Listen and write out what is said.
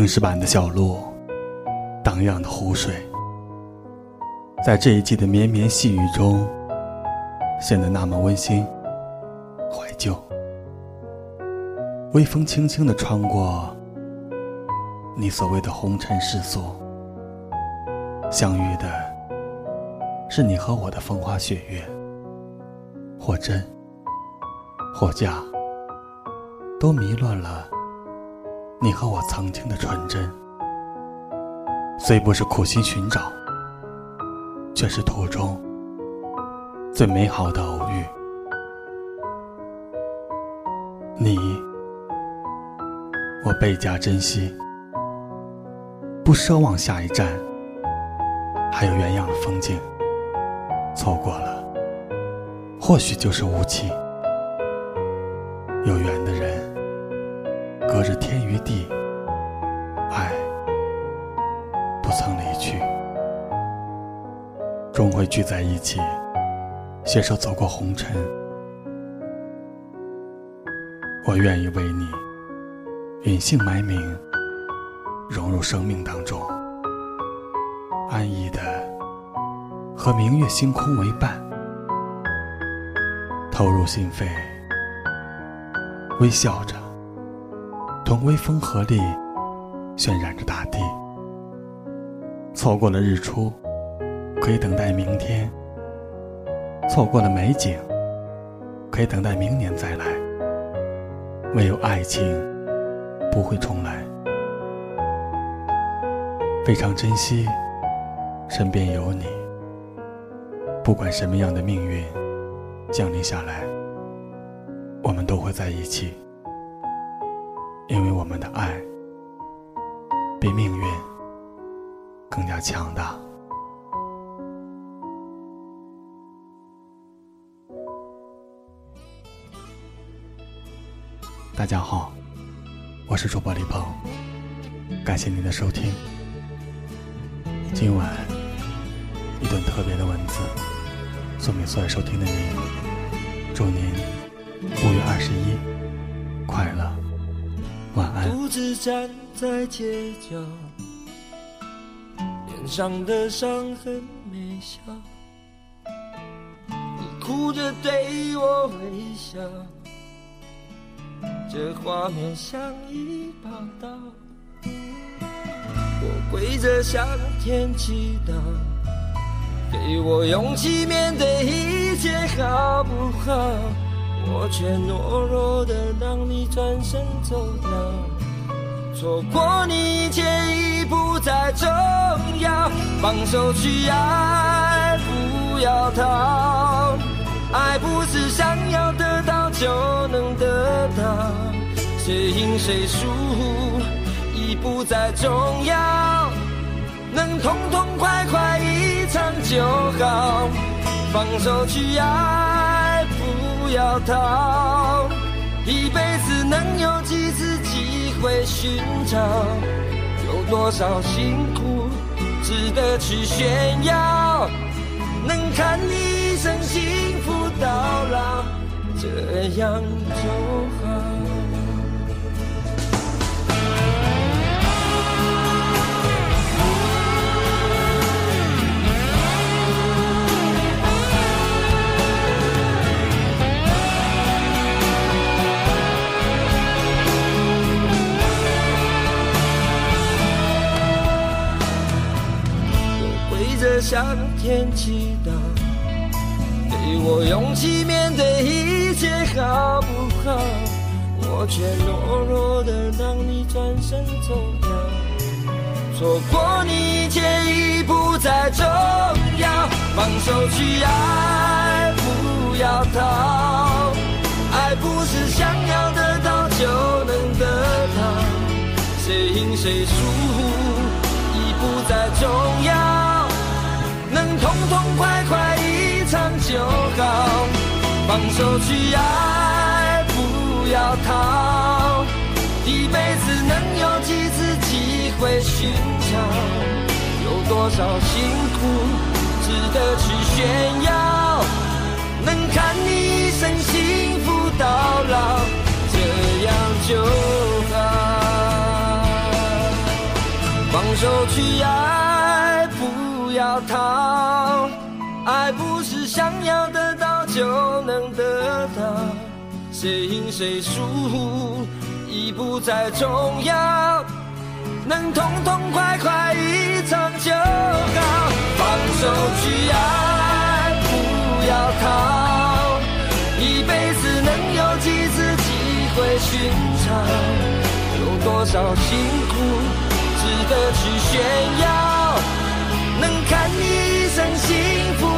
青石板的小路，荡漾的湖水，在这一季的绵绵细雨中，显得那么温馨、怀旧。微风轻轻地穿过你所谓的红尘世俗，相遇的是你和我的风花雪月，或真，或假，都迷乱了。你和我曾经的纯真，虽不是苦心寻找，却是途中最美好的偶遇。你，我倍加珍惜，不奢望下一站还有原样的风景。错过了，或许就是无期。有缘的人。隔着天曾离去，终会聚在一起，携手走过红尘。我愿意为你隐姓埋名，融入生命当中，安逸的和明月星空为伴，投入心扉，微笑着。同微风合力，渲染着大地。错过了日出，可以等待明天；错过了美景，可以等待明年再来。唯有爱情不会重来。非常珍惜身边有你，不管什么样的命运降临下来，我们都会在一起。因为我们的爱比命运更加强大。大家好，我是主播李鹏，感谢您的收听。今晚一段特别的文字送给所有收听的您，祝您五月二十一快乐。晚安独自站在街角，脸上的伤痕没消。你哭着对我微笑，这画面像一把刀。我跪着向天祈祷，给我勇气面对一切，好不好？我却懦弱的让你转身走掉，错过你一切已不再重要，放手去爱，不要逃，爱不是想要得到就能得到，谁赢谁输已不再重要，能痛痛快快一场就好，放手去爱。不要逃，一辈子能有几次会寻找？有多少辛苦值得去炫耀？能看你一生幸福到老，这样就好。向天祈祷，给我勇气面对一切，好不好？我却懦弱的让你转身走掉，错过你一切已不再重要。放手去爱，不要逃，爱不是想要得到就能得到，谁赢谁输已不再重要。放手去爱，不要逃。一辈子能有几次机会寻找？有多少辛苦值得去炫耀？能看你一生幸福到老，这样就好。放手去爱，不要逃。爱不是想要得到就能得到谁赢谁输已不再重要能痛痛快快一场就好放手去爱不要逃。一辈子能有几次机会寻找。有多少辛苦值得去炫耀。能看你一生幸福